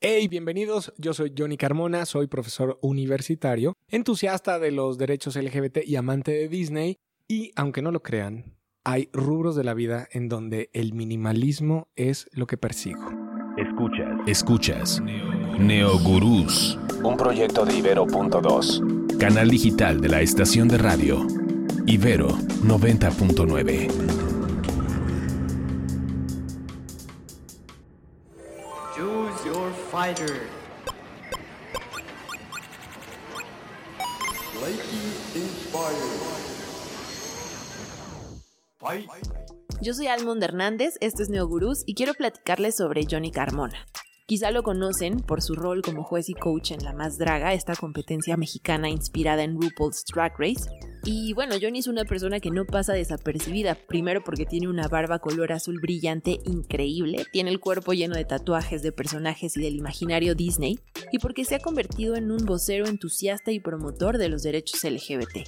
Hey, bienvenidos. Yo soy Johnny Carmona, soy profesor universitario, entusiasta de los derechos LGBT y amante de Disney. Y aunque no lo crean, hay rubros de la vida en donde el minimalismo es lo que persigo. Escuchas. Escuchas. Neogurús. Un proyecto de Ibero.2. Canal digital de la estación de radio. Ibero 90.9. Yo soy Almond Hernández, esto es Neogurús y quiero platicarles sobre Johnny Carmona. Quizá lo conocen por su rol como juez y coach en La Más Draga, esta competencia mexicana inspirada en RuPaul's Drag Race. Y bueno, Johnny es una persona que no pasa desapercibida, primero porque tiene una barba color azul brillante increíble, tiene el cuerpo lleno de tatuajes de personajes y del imaginario Disney, y porque se ha convertido en un vocero entusiasta y promotor de los derechos LGBT.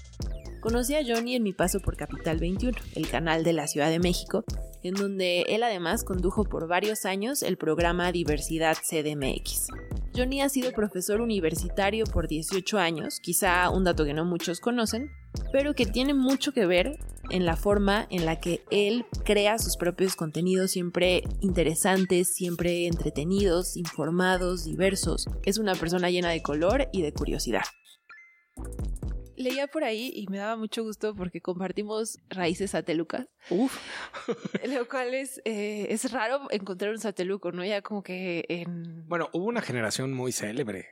Conocí a Johnny en mi paso por Capital 21, el canal de la Ciudad de México, en donde él además condujo por varios años el programa Diversidad CDMX. Johnny ha sido profesor universitario por 18 años, quizá un dato que no muchos conocen, pero que tiene mucho que ver en la forma en la que él crea sus propios contenidos siempre interesantes, siempre entretenidos, informados, diversos. Es una persona llena de color y de curiosidad leía por ahí y me daba mucho gusto porque compartimos raíces satelucas. Uf. lo cual es, eh, es raro encontrar un sateluco, ¿no? Ya como que en... Bueno, hubo una generación muy célebre.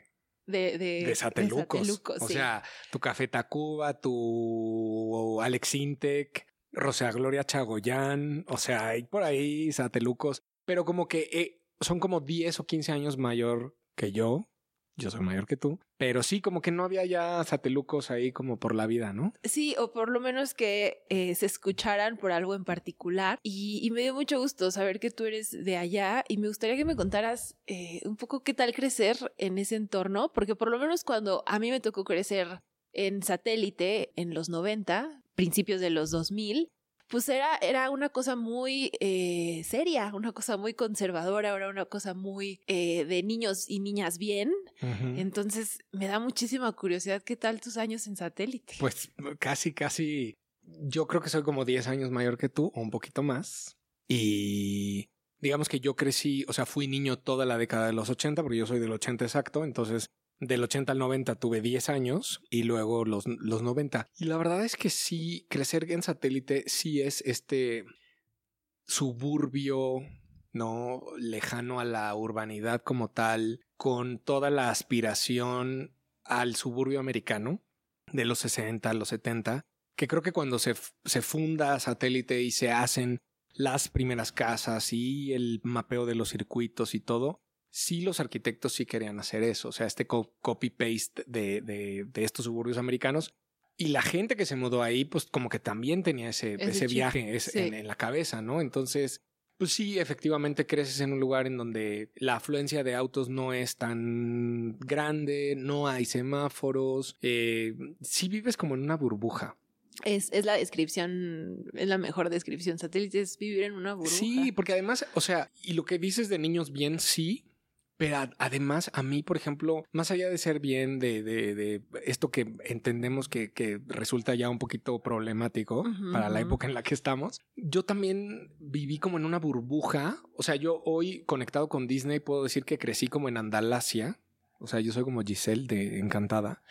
De, de, satelucos. o sea, tu Café Tacuba, tu Alex Intec, Rosea Gloria Chagoyán, o sea, hay por ahí satelucos, pero como que eh, son como 10 o 15 años mayor que yo yo soy mayor que tú, pero sí, como que no había ya satelucos ahí como por la vida, ¿no? Sí, o por lo menos que eh, se escucharan por algo en particular. Y, me dio mucho gusto saber que tú eres de allá y me gustaría que me contaras eh, un poco qué tal crecer en ese entorno, porque por lo menos cuando a mí me tocó crecer en satélite en los 90, principios de los 2000, pues era, era una cosa muy eh, seria, una cosa muy conservadora, era una cosa muy eh, de niños y niñas bien. Entonces me da muchísima curiosidad qué tal tus años en satélite. Pues casi, casi, yo creo que soy como 10 años mayor que tú o un poquito más. Y digamos que yo crecí, o sea, fui niño toda la década de los 80, porque yo soy del 80 exacto, entonces del 80 al 90 tuve 10 años y luego los, los 90. Y la verdad es que sí, crecer en satélite sí es este suburbio, ¿no? Lejano a la urbanidad como tal, con toda la aspiración al suburbio americano de los 60 a los 70, que creo que cuando se, se funda satélite y se hacen las primeras casas y el mapeo de los circuitos y todo, sí los arquitectos sí querían hacer eso, o sea, este copy-paste de, de, estos suburbios americanos. Y la gente que se mudó ahí, pues como que también tenía ese, ese, viaje en, la cabeza, ¿no? Entonces, pues sí, efectivamente creces en un lugar en donde la afluencia de autos no es tan grande, no hay semáforos, eh, sí vives como en una burbuja. Es, es, la descripción, es la mejor descripción. Satélite es vivir en una burbuja. Sí, porque además, o sea, y lo que dices de niños bien, sí, pero además, a mí, por ejemplo, más allá de ser bien de, de, de esto que entendemos que, que, resulta ya un poquito problemático para la época en la que estamos, yo también viví como en una burbuja. O sea, yo hoy conectado con Disney puedo decir que crecí como en Andalasia. O sea, yo soy como Giselle de Encantada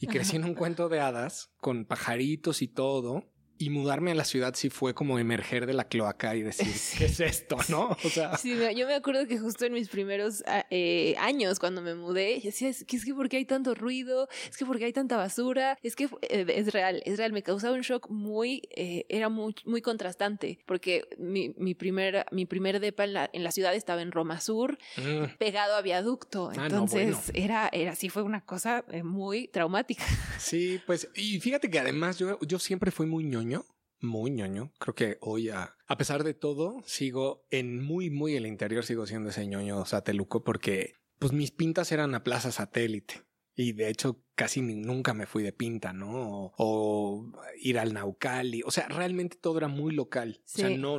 y crecí en un cuento de hadas con pajaritos y todo y mudarme a la ciudad sí fue como emerger de la cloaca y decir, ¿qué es esto? ¿No? O sea. Sí, yo me acuerdo que justo en mis primeros ah, eh, años, cuando me mudé, decía, es que es que porque hay tanto ruido, es que porque hay tanta basura, es que eh, es real, es real. Me causaba un shock muy, eh, era muy, muy contrastante, porque mi, mi, primer, mi primer depa en la, en la ciudad estaba en Roma Sur, mm. pegado a viaducto. Ah, Entonces, era, era, sí fue una cosa muy traumática. Sí, pues, y fíjate que además yo, yo siempre fui muy ñoño muy ñoño. Creo que hoy, a, a, pesar de todo, sigo en muy, muy el interior, sigo siendo ese ñoño sateluco porque pues mis pintas eran a Plaza Satélite. Y de hecho casi nunca me fui de pinta, ¿no? O, ir al Naucali. O sea, realmente todo era muy local. O sea, no,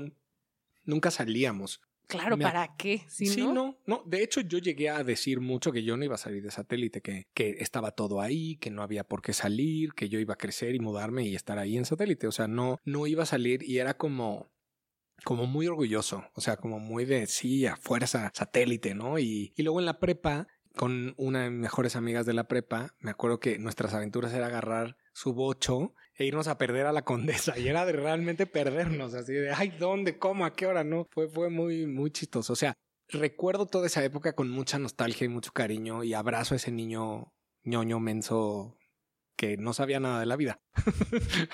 nunca salíamos. Claro, ¿para qué? sí, no? no, De hecho, yo llegué a decir mucho que yo no iba a salir de satélite, que, que estaba todo ahí, que no había por qué salir, que yo iba a crecer y mudarme y estar ahí en satélite. O sea, no, no iba a salir y era como como muy orgulloso, o sea, como muy de sí, a fuerza satélite, ¿no? Y, y luego en la prepa, con una de mis mejores amigas de la prepa, me acuerdo que nuestras aventuras era agarrar su bocho e irnos a perder a la condesa. Y era de realmente perdernos, así de, ay, ¿dónde? ¿Cómo? ¿A qué hora? No, fue, fue muy, muy chistoso. O sea, recuerdo toda esa época con mucha nostalgia y mucho cariño y abrazo a ese niño ñoño menso que no sabía nada de la vida.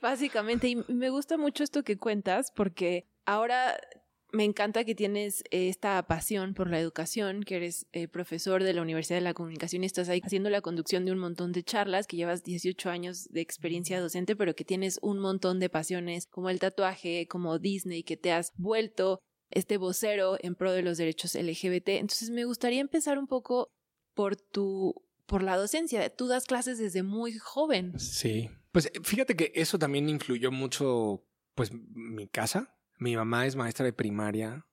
Básicamente, y me gusta mucho esto que cuentas porque ahora me encanta que tienes esta pasión por la educación, que eres eh, profesor de la Universidad de la Comunicación y estás ahí haciendo la conducción de un montón de charlas, que llevas 18 años de experiencia docente, pero que tienes un montón de pasiones como el tatuaje, como Disney, que te has vuelto este vocero en pro de los derechos LGBT. Entonces me gustaría empezar un poco por tu por la docencia. Tú das clases desde muy joven. Sí. Pues fíjate que eso también influyó mucho pues mi casa, mi mamá es maestra de primaria,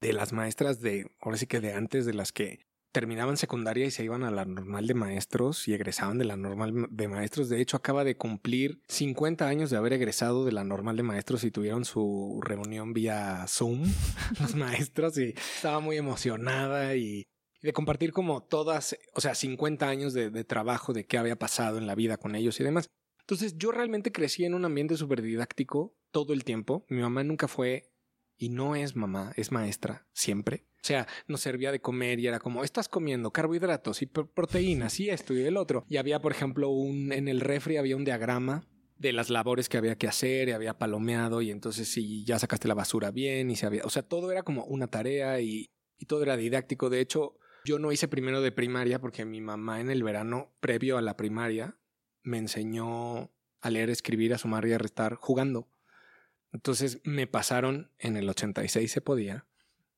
de las maestras de, ahora sí que de antes, de las que terminaban secundaria y se iban a la normal de maestros y egresaban de la normal de maestros. De hecho, acaba de cumplir 50 años de haber egresado de la normal de maestros y tuvieron su reunión vía Zoom, los maestros, y estaba muy emocionada y, de compartir como todas, o sea, 50 años de, de trabajo, de qué había pasado en la vida con ellos y demás. Entonces yo realmente crecí en un ambiente súper didáctico todo el tiempo. Mi mamá nunca fue y no es mamá, es maestra, siempre. O sea, nos servía de comer y era como, estás comiendo carbohidratos y proteínas y esto y el otro. Y había, por ejemplo, un, en el refri había un diagrama de las labores que había que hacer y había palomeado y entonces si ya sacaste la basura bien y se había, o sea, todo era como una tarea y, y todo era didáctico. De hecho, yo no hice primero de primaria porque mi mamá en el verano previo a la primaria me enseñó a leer, escribir, a sumar y a restar jugando. Entonces me pasaron, en el 86 se podía,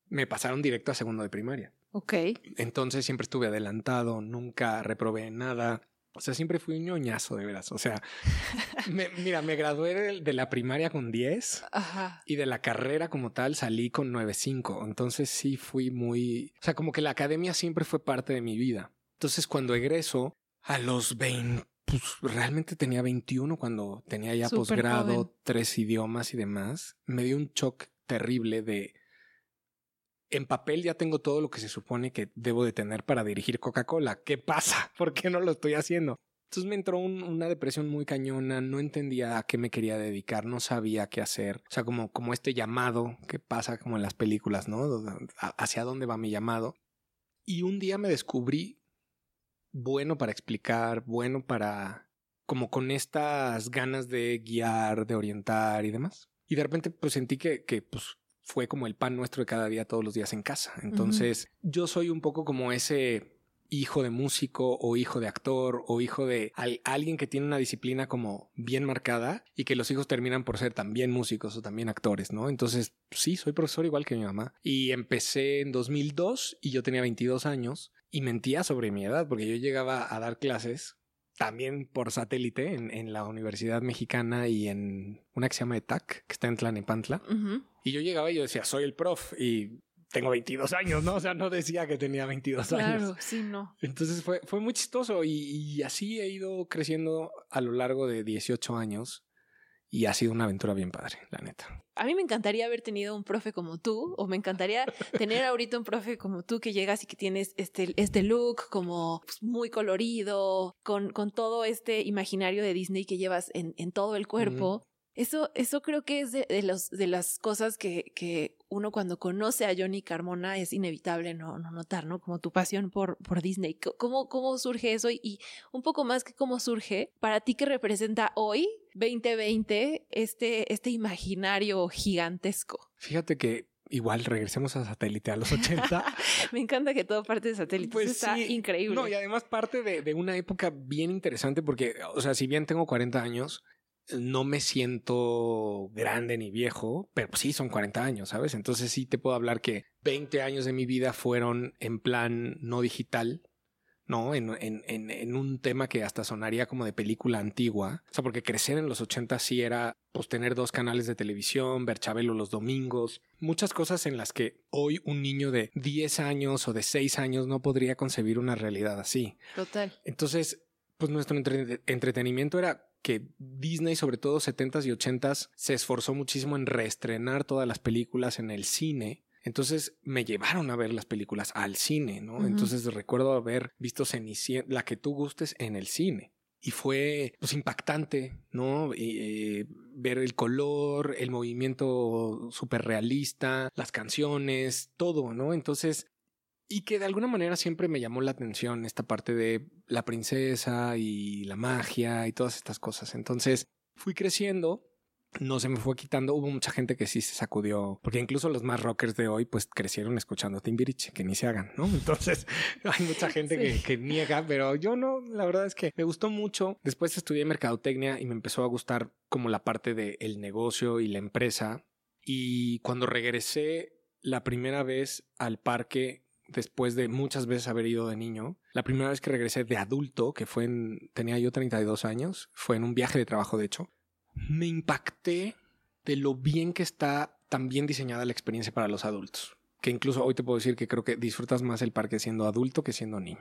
me pasaron directo a segundo de primaria. Ok. Entonces siempre estuve adelantado, nunca reprobé nada. O sea, siempre fui un ñoñazo, de veras. O sea, mira, me gradué de, la primaria con 10 y de la carrera como tal salí con 9.5. Entonces sí fui muy... O sea, como que la academia siempre fue parte de mi vida. Entonces cuando egreso a los 20 pues realmente tenía 21 cuando tenía ya posgrado, tres idiomas y demás. Me dio un shock terrible de... En papel ya tengo todo lo que se supone que debo de tener para dirigir Coca-Cola. ¿Qué pasa? ¿Por qué no lo estoy haciendo? Entonces me entró una depresión muy cañona, no entendía a qué me quería dedicar, no sabía qué hacer. O sea, como, como este llamado que pasa como en las películas, ¿no? Hacia dónde va mi llamado. Y un día me descubrí bueno para explicar, bueno para como con estas ganas de guiar, de orientar y demás. Y de repente pues sentí que, que pues fue como el pan nuestro de cada día, todos los días en casa. Entonces yo soy un poco como ese hijo de músico o hijo de actor o hijo de alguien que tiene una disciplina como bien marcada y que los hijos terminan por ser también músicos o también actores, ¿no? Entonces, sí, soy profesor igual que mi mamá. Y empecé en 2002 y yo tenía 22 años y mentía sobre mi edad porque yo llegaba a dar clases también por satélite en, la Universidad Mexicana y en una que se llama ETAC, que está en Tlanepantla. Y yo llegaba y yo decía, soy el prof y tengo 22 años, ¿no? O sea, no decía que tenía 22 años. Claro, sí, no. Entonces fue, fue muy chistoso y, y, así he ido creciendo a lo largo de 18 años y ha sido una aventura bien padre, la neta. A mí me encantaría haber tenido un profe como tú, o me encantaría tener ahorita un profe como tú que llegas y que tienes este, este look como pues, muy colorido, con, con todo este imaginario de Disney que llevas en, en todo el cuerpo. Eso, eso creo que es de, los, de las cosas que, que uno cuando conoce a Johnny Carmona es inevitable no, no notar, ¿no? Como tu pasión por, por Disney. ¿Cómo, ¿Cómo surge eso? Y un poco más que cómo surge, para ti que representa hoy, 2020, este, este imaginario gigantesco. Fíjate que igual regresemos a satélite a los 80. Me encanta que todo parte de satélite. Pues está increíble. No, y además parte de, de, una época bien interesante porque, o sea, si bien tengo 40 años, no me siento grande ni viejo, pero sí son 40 años, ¿sabes? Entonces sí te puedo hablar que 20 años de mi vida fueron en plan no digital, ¿no? En, en, en, un tema que hasta sonaría como de película antigua. O sea, porque crecer en los 80 sí era pues tener dos canales de televisión, ver Chabelo los domingos, muchas cosas en las que hoy un niño de 10 años o de 6 años no podría concebir una realidad así. Total. Entonces, pues nuestro entretenimiento era que Disney, sobre todo 70s y 80s, se esforzó muchísimo en reestrenar todas las películas en el cine entonces me llevaron a ver las películas al cine, ¿no? Entonces recuerdo haber visto Cenicienta, la que tú gustes en el cine. Y fue pues impactante, ¿no? Eh, ver el color, el movimiento súper realista, las canciones, todo, ¿no? Entonces, y que de alguna manera siempre me llamó la atención esta parte de la princesa y la magia y todas estas cosas. Entonces, fui creciendo no se me fue quitando. Hubo mucha gente que sí se sacudió, porque incluso los más rockers de hoy, pues crecieron escuchando Timbiriche, que ni se hagan, ¿no? Entonces hay mucha gente que, niega, pero yo no. La verdad es que me gustó mucho. Después estudié mercadotecnia y me empezó a gustar como la parte del negocio y la empresa. Y cuando regresé la primera vez al parque, después de muchas veces haber ido de niño, la primera vez que regresé de adulto, que fue en, tenía yo 32 años, fue en un viaje de trabajo, de hecho me impacté de lo bien que está tan bien diseñada la experiencia para los adultos. Que incluso hoy te puedo decir que creo que disfrutas más el parque siendo adulto que siendo niño.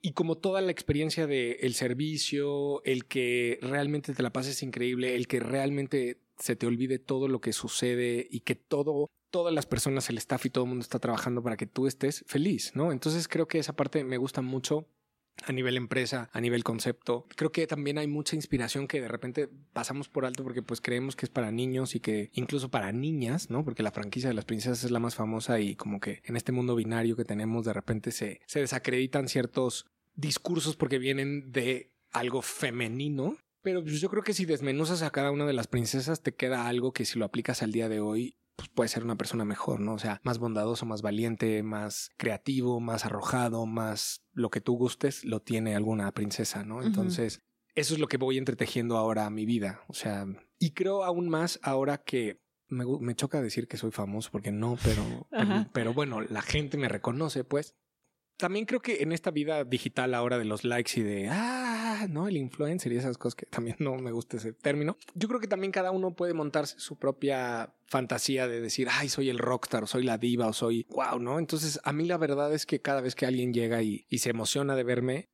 Y como toda la experiencia del el servicio, el que realmente te la pases increíble, el que realmente se te olvide todo lo que sucede y que todo, todas las personas, el staff y todo el mundo está trabajando para que tú estés feliz, ¿no? Entonces creo que esa parte me gusta mucho a nivel empresa, a nivel concepto. Creo que también hay mucha inspiración que de repente pasamos por alto porque pues creemos que es para niños y que incluso para niñas, ¿no? Porque la franquicia de las princesas es la más famosa y como que en este mundo binario que tenemos de repente se, se desacreditan ciertos discursos porque vienen de algo femenino. Pero pues, yo creo que si desmenuzas a cada una de las princesas te queda algo que si lo aplicas al día de hoy pues puede ser una persona mejor, ¿no? O sea, más bondadoso, más valiente, más creativo, más arrojado, más lo que tú gustes, lo tiene alguna princesa, ¿no? Entonces, eso es lo que voy entretejiendo ahora a mi vida. O sea, y creo aún más ahora que me, me choca decir que soy famoso porque no, pero, pero bueno, la gente me reconoce, pues. También creo que en esta vida digital ahora de los likes y de, ah, no, el influencer y esas cosas que también no me gusta ese término, yo creo que también cada uno puede montarse su propia fantasía de decir, ay, soy el rockstar, o soy la diva, o soy, wow, ¿no? Entonces, a mí la verdad es que cada vez que alguien llega y, y se emociona de verme,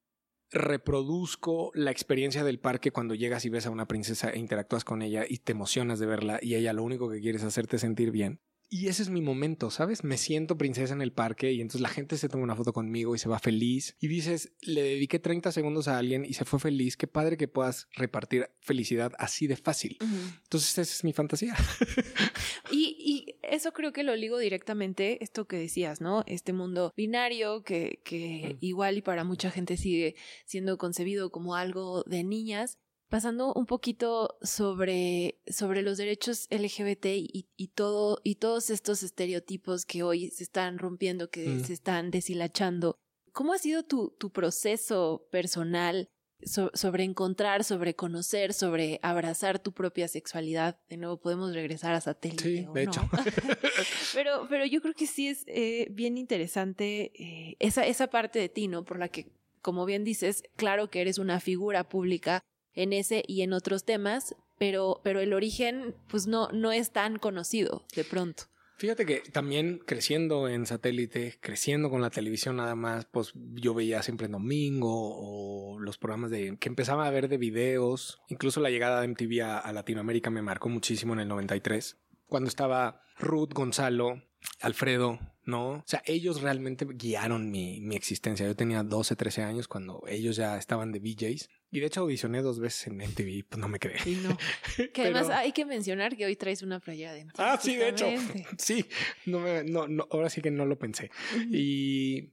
reproduzco la experiencia del parque cuando llegas y ves a una princesa e interactúas con ella y te emocionas de verla y ella lo único que quiere es hacerte sentir bien. Y ese es mi momento, ¿sabes? Me siento princesa en el parque y entonces la gente se toma una foto conmigo y se va feliz. Y dices, le dediqué 30 segundos a alguien y se fue feliz. Qué padre que puedas repartir felicidad así de fácil. Entonces esa es mi fantasía. y, y, eso creo que lo ligo directamente, esto que decías, ¿no? Este mundo binario que, que igual y para mucha gente sigue siendo concebido como algo de niñas pasando un poquito sobre, sobre los derechos LGBT y, y, todo, y todos estos estereotipos que hoy se están rompiendo, que mm. se están deshilachando. ¿Cómo ha sido tu, tu proceso personal sobre encontrar, sobre conocer, sobre abrazar tu propia sexualidad? De nuevo, podemos regresar a satélite. Sí, de hecho. pero, pero yo creo que sí es eh, bien interesante eh, esa, esa parte de ti, ¿no? Por la que, como bien dices, claro que eres una figura pública en ese y en otros temas, pero, pero el origen pues no, no es tan conocido de pronto. Fíjate que también creciendo en satélite, creciendo con la televisión nada más, pues yo veía siempre en domingo o los programas de que empezaba a ver de videos, incluso la llegada de MTV a, Latinoamérica me marcó muchísimo en el 93, cuando estaba Ruth, Gonzalo, Alfredo, ¿no? O sea, ellos realmente guiaron mi, mi existencia. Yo tenía 12, 13 años cuando ellos ya estaban de VJs y de hecho audicioné dos veces en MTV, pues no me creí. Sí, no. Que además hay que mencionar que hoy traes una playera de MTV. Ah, sí, de hecho. Sí, no, me, no, no, ahora sí que no lo pensé. Y,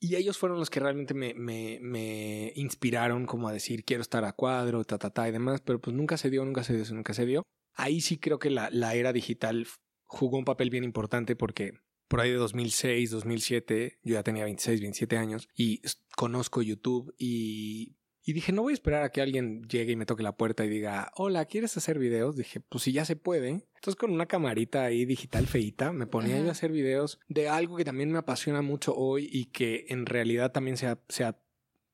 y ellos fueron los que realmente me, me, me, inspiraron como a decir, quiero estar a cuadro, ta, ta, ta y demás, pero pues nunca se dio, nunca se dio, nunca se dio. Ahí sí creo que la, la era digital jugó un papel bien importante porque por ahí de 2006, 2007, yo ya tenía 26, 27 años y conozco YouTube y Y dije, no voy a esperar a que alguien llegue y me toque la puerta y diga, hola, ¿quieres hacer videos? Dije, pues si ya se puede. Entonces con una camarita ahí digital feita me ponía yo a hacer videos de algo que también me apasiona mucho hoy y que en realidad también se ha, se ha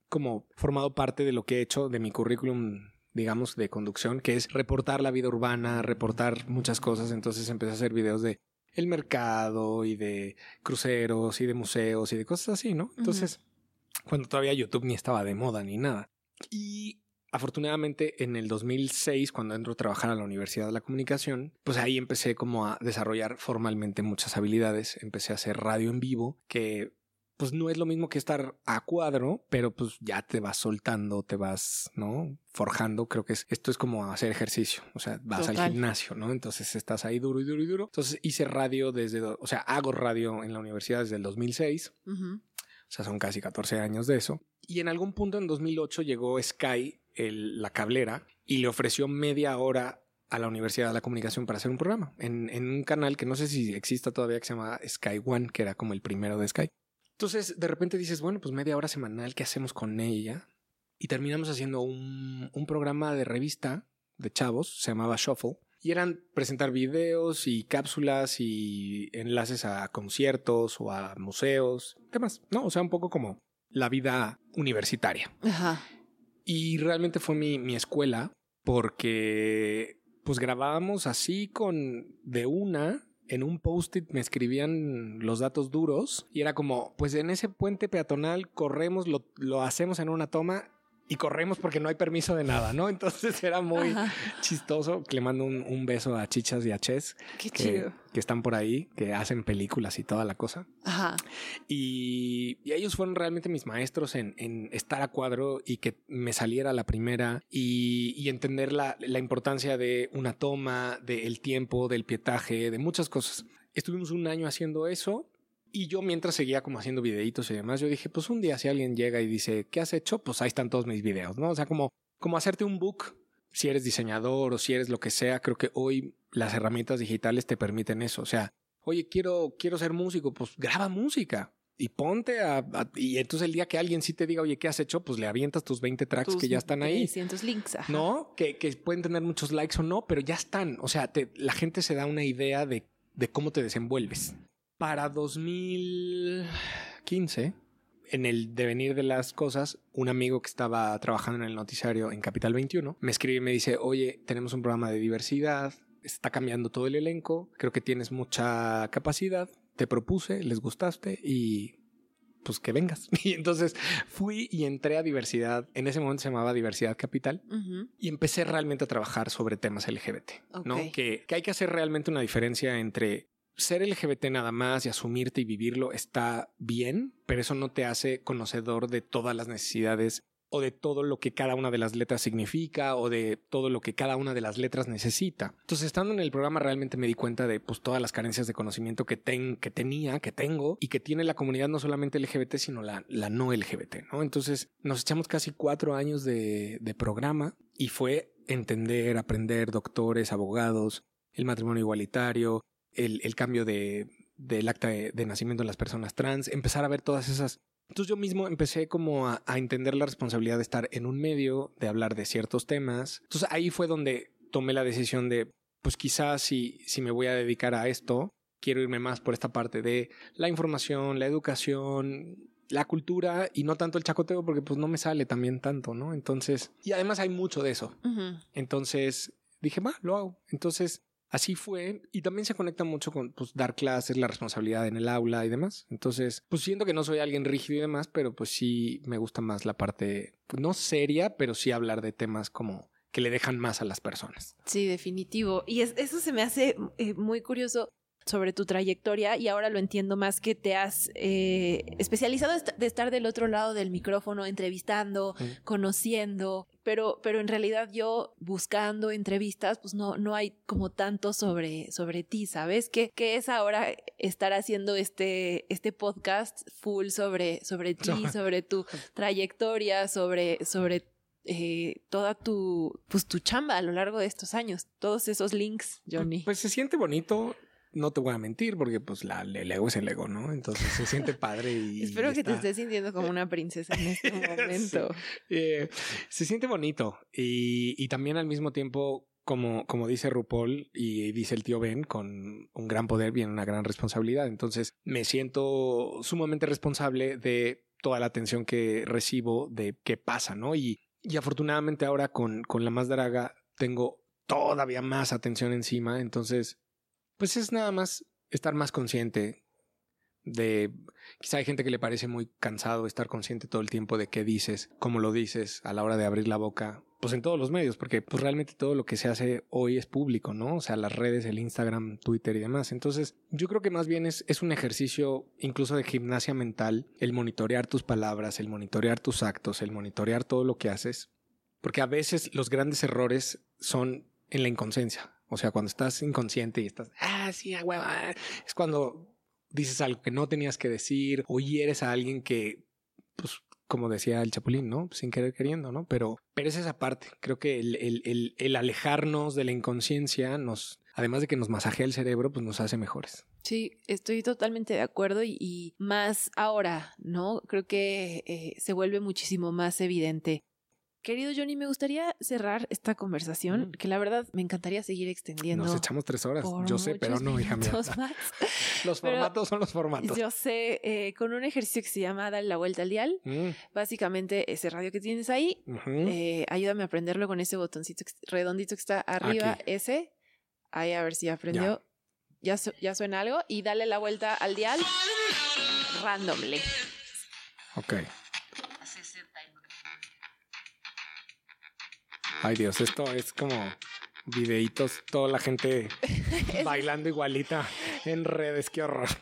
como formado parte de lo que he hecho de mi currículum digamos, de conducción, que es reportar la vida urbana, reportar muchas cosas. Entonces empecé a hacer videos de el mercado y de cruceros y de museos y de cosas así, ¿no? Entonces, cuando todavía YouTube ni estaba de moda ni nada. Y afortunadamente en el 2006, cuando entro a trabajar a la Universidad de la Comunicación, pues ahí empecé como a desarrollar formalmente muchas habilidades. Empecé a hacer radio en vivo, que pues no es lo mismo que estar a cuadro, pero pues ya te vas soltando, te vas, ¿no? Forjando. Creo que es, esto es como hacer ejercicio. O sea, vas al gimnasio, ¿no? Entonces estás ahí duro y duro y duro. Entonces hice radio desde, o sea, hago radio en la universidad desde el 2006. O sea, son casi 14 años de eso. Y en algún punto en 2008 llegó Sky, la cablera, y le ofreció media hora a la Universidad de la Comunicación para hacer un programa en, en, un canal que no sé si exista todavía que se llama Sky One, que era como el primero de Sky. Entonces, de repente dices, bueno, pues media hora semanal, ¿qué hacemos con ella? Y terminamos haciendo un, programa de revista de chavos, se llamaba Shuffle, y eran presentar videos y cápsulas y enlaces a conciertos o a museos, temas, ¿no? O sea, un poco como la vida universitaria. Ajá. Y realmente fue mi, mi escuela porque pues grabábamos así con de una en un post-it me escribían los datos duros y era como, pues en ese puente peatonal corremos, lo, lo hacemos en una toma y corremos porque no hay permiso de nada, ¿no? Entonces era muy chistoso. Le mando un, beso a Chichas y a Ches, que, que, están por ahí, que hacen películas y toda la cosa. Ajá. Y, ellos fueron realmente mis maestros en, estar a cuadro y que me saliera la primera y, entender la, la, importancia de una toma, del tiempo, del pietaje, de muchas cosas. Estuvimos un año haciendo eso y yo mientras seguía como haciendo videitos y demás, yo dije, pues un día si alguien llega y dice, ¿qué has hecho? Pues ahí están todos mis videos, ¿no? O sea, como, como hacerte un book, si eres diseñador o si eres lo que sea, creo que hoy las herramientas digitales te permiten eso. O sea, oye, quiero, quiero ser músico, pues graba música y ponte a, Y entonces el día que alguien sí te diga, oye, ¿qué has hecho? Pues le avientas tus 20 tracks que ya están ahí. 300 links. No, que, que, pueden tener muchos likes o no, pero ya están. O sea, te, la gente se da una idea de, de cómo te desenvuelves para 2015, en el devenir de las cosas, un amigo que estaba trabajando en el noticiario en Capital 21 me escribe y me dice, oye, tenemos un programa de diversidad, está cambiando todo el elenco, creo que tienes mucha capacidad, te propuse, les gustaste y pues que vengas. Y entonces fui y entré a diversidad, en ese momento se llamaba Diversidad Capital, y empecé realmente a trabajar sobre temas LGBT, ¿no? Que, que hay que hacer realmente una diferencia entre ser LGBT nada más y asumirte y vivirlo está bien, pero eso no te hace conocedor de todas las necesidades o de todo lo que cada una de las letras significa o de todo lo que cada una de las letras necesita. Entonces, estando en el programa realmente me di cuenta de pues, todas las carencias de conocimiento que, ten, que tenía, que tengo y que tiene la comunidad no solamente LGBT, sino la, la no LGBT, ¿no? Entonces, nos echamos casi cuatro años de, de programa y fue entender, aprender doctores, abogados, el matrimonio igualitario, el, cambio de, del acta de, nacimiento en las personas trans, empezar a ver todas esas... Entonces yo mismo empecé como a, entender la responsabilidad de estar en un medio, de hablar de ciertos temas. Entonces ahí fue donde tomé la decisión de, pues quizás si, si me voy a dedicar a esto, quiero irme más por esta parte de la información, la educación, la cultura y no tanto el chacoteo porque pues no me sale también tanto, ¿no? Entonces, y además hay mucho de eso. Entonces dije, va, lo hago. Entonces Así fue y también se conecta mucho con pues, dar clases, la responsabilidad en el aula y demás. Entonces, pues siento que no soy alguien rígido y demás, pero pues sí me gusta más la parte, pues, no seria, pero sí hablar de temas como que le dejan más a las personas. Sí, definitivo. Y eso se me hace eh, muy curioso sobre tu trayectoria y ahora lo entiendo más que te has eh, especializado de estar del otro lado del micrófono, entrevistando, conociendo, pero, pero en realidad yo buscando entrevistas, pues no, no hay como tanto sobre, sobre ti, ¿sabes? ¿Qué, qué es ahora estar haciendo este, este podcast full sobre, sobre ti, sobre tu trayectoria, sobre, sobre eh, toda tu, pues, tu chamba a lo largo de estos años, todos esos links, Johnny. Pues se siente bonito no te voy a mentir porque pues la, el ego es el ego, ¿no? Entonces se siente padre y... Espero que te estés sintiendo como una princesa en este momento. Eh, se siente bonito y, y también al mismo tiempo como, como dice RuPaul y dice el tío Ben, con un gran poder viene una gran responsabilidad. Entonces me siento sumamente responsable de toda la atención que recibo de qué pasa, ¿no? Y, y afortunadamente ahora con, con la más draga tengo todavía más atención encima. Entonces, pues es nada más estar más consciente de quizá hay gente que le parece muy cansado estar consciente todo el tiempo de qué dices, cómo lo dices a la hora de abrir la boca, pues en todos los medios, porque pues realmente todo lo que se hace hoy es público, ¿no? O sea, las redes, el Instagram, Twitter y demás. Entonces, yo creo que más bien es, es un ejercicio incluso de gimnasia mental, el monitorear tus palabras, el monitorear tus actos, el monitorear todo lo que haces, porque a veces los grandes errores son en la inconsciencia. O sea, cuando estás inconsciente y estás, ah, sí, a hueva, es cuando dices algo que no tenías que decir o hieres a alguien que, pues, como decía el Chapulín, ¿no? Sin querer queriendo, ¿no? Pero, pero es esa parte. Creo que el, el, el, alejarnos de la inconsciencia nos, además de que nos masajea el cerebro, pues nos hace mejores. Sí, estoy totalmente de acuerdo y, más ahora, ¿no? Creo que eh, se vuelve muchísimo más evidente Querido Johnny, me gustaría cerrar esta conversación, que la verdad me encantaría seguir extendiendo. Nos echamos tres horas, yo sé, pero no, hija mía. los formatos son los formatos. Yo sé, eh, con un ejercicio que se llama Dale la vuelta al dial. Mm. Básicamente, ese radio que tienes ahí, eh, ayúdame a aprenderlo con ese botoncito redondito que está arriba, ese. Ahí a ver si aprendió. Ya. Ya, suena algo. Y dale la vuelta al dial randomly. Ok. Ay Dios, esto es como videitos, toda la gente bailando igualita en redes, qué horror.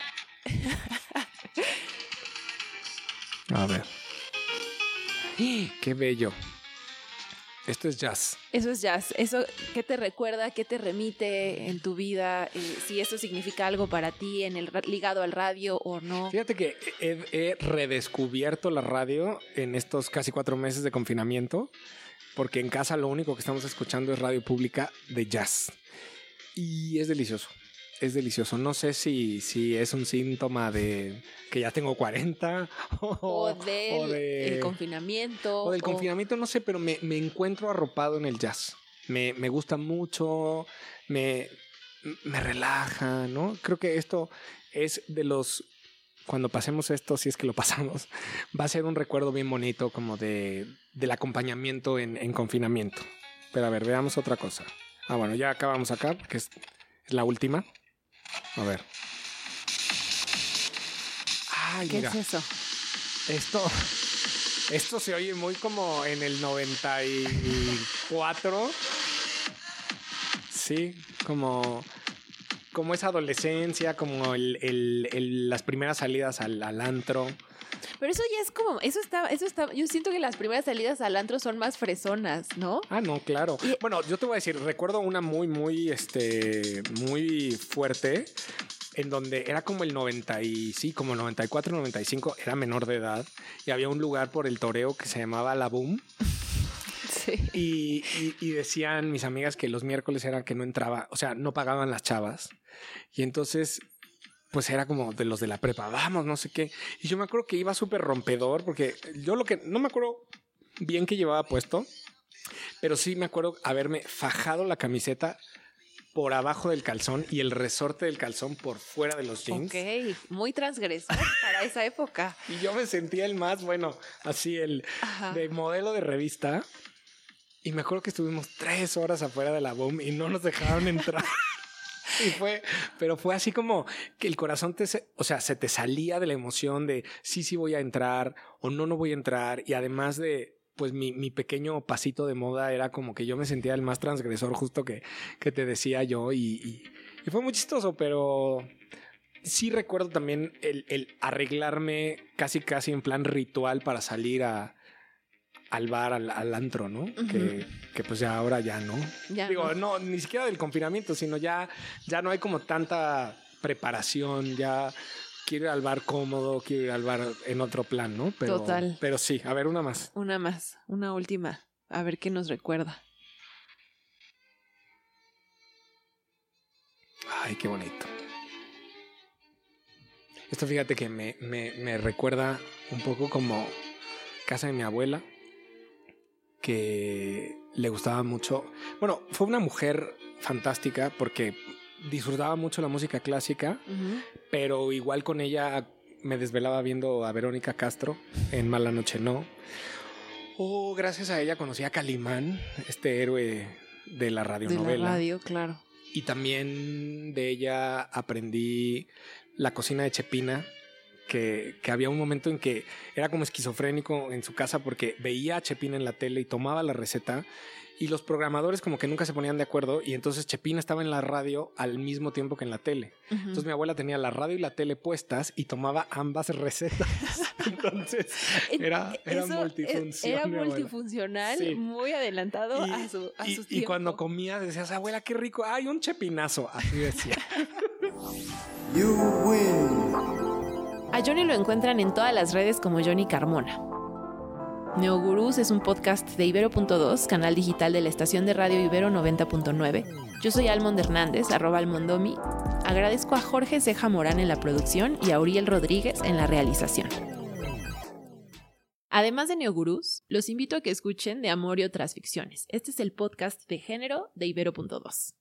A ver. Qué bello. Esto es jazz. Eso es jazz. Eso, ¿qué te recuerda? ¿Qué te remite en tu vida? Eh, si eso significa algo para ti en el ligado al radio o no. Fíjate que he, he redescubierto la radio en estos casi cuatro meses de confinamiento porque en casa lo único que estamos escuchando es radio pública de jazz. Y es delicioso, es delicioso. No sé si, si es un síntoma de que ya tengo 40 o, del confinamiento. O del confinamiento, no sé, pero me, me, encuentro arropado en el jazz. Me, me gusta mucho, me, me relaja, ¿no? Creo que esto es de los cuando pasemos esto, si es que lo pasamos, va a ser un recuerdo bien bonito como de, del acompañamiento en, confinamiento. Pero a ver, veamos otra cosa. Ah, bueno, ya acabamos acá, que es, la última. A ver. Ay, ¿Qué es eso? Esto, esto se oye muy como en el 94. Sí, como como esa adolescencia, como el, las primeras salidas al, antro. Pero eso ya es como, eso está, eso está, yo siento que las primeras salidas al antro son más fresonas, ¿no? Ah, no, claro. bueno, yo te voy a decir, recuerdo una muy, muy, este, muy fuerte, en donde era como el 90 y sí, como 94, 95, era menor de edad, y había un lugar por el toreo que se llamaba La Boom. Y, y, decían mis amigas que los miércoles era que no entraba, o sea, no pagaban las chavas. Y entonces, pues era como de los de la prepa, vamos, no sé qué. Y yo me acuerdo que iba súper rompedor, porque yo lo que no me acuerdo bien que llevaba puesto, pero sí me acuerdo haberme fajado la camiseta por abajo del calzón y el resorte del calzón por fuera de los jeans. Ok, muy transgresor para esa época. Y yo me sentía el más, bueno, así el de modelo de revista. Y me acuerdo que estuvimos tres horas afuera de la boom y no nos dejaron entrar. y fue, pero fue así como que el corazón te, o sea, se te salía de la emoción de sí, sí voy a entrar o no, no voy a entrar. Y además de, pues mi, mi pequeño pasito de moda era como que yo me sentía el más transgresor justo que, que te decía yo y, y, fue muy chistoso, pero sí recuerdo también el, el arreglarme casi casi en plan ritual para salir a, al bar, al, antro, ¿no? que, que, pues ya ahora ya no. Digo, no. ni siquiera del confinamiento, sino ya, ya no hay como tanta preparación, ya quiero ir al bar cómodo, quiero ir al bar en otro plan, ¿no? Pero, Total. Pero sí, a ver, una más. Una más, una última, a ver qué nos recuerda. Ay, qué bonito. Esto fíjate que me, me, me recuerda un poco como casa de mi abuela, que le gustaba mucho. Bueno, fue una mujer fantástica porque disfrutaba mucho la música clásica, pero igual con ella me desvelaba viendo a Verónica Castro en Mala Noche No. O gracias a ella conocí a Calimán, este héroe de la radionovela. De la radio, claro. Y también de ella aprendí la cocina de Chepina, que, que, había un momento en que era como esquizofrénico en su casa porque veía a Chepina en la tele y tomaba la receta y los programadores como que nunca se ponían de acuerdo y entonces Chepina estaba en la radio al mismo tiempo que en la tele. Entonces mi abuela tenía la radio y la tele puestas y tomaba ambas recetas. entonces era, era multifuncional. Era multifuncional, muy adelantado a, su, a y, sus y cuando comía decías, abuela, qué rico, hay un chepinazo, así decía. you win. A Johnny lo encuentran en todas las redes como Johnny Carmona. Neogurús es un podcast de Ibero.2, canal digital de la estación de radio Ibero 90.9. Yo soy Almond Hernández, arroba almondomi. Agradezco a Jorge Ceja Morán en la producción y a Uriel Rodríguez en la realización. Además de Neogurús, los invito a que escuchen De Amor y otras ficciones. Este es el podcast de género de Ibero.2.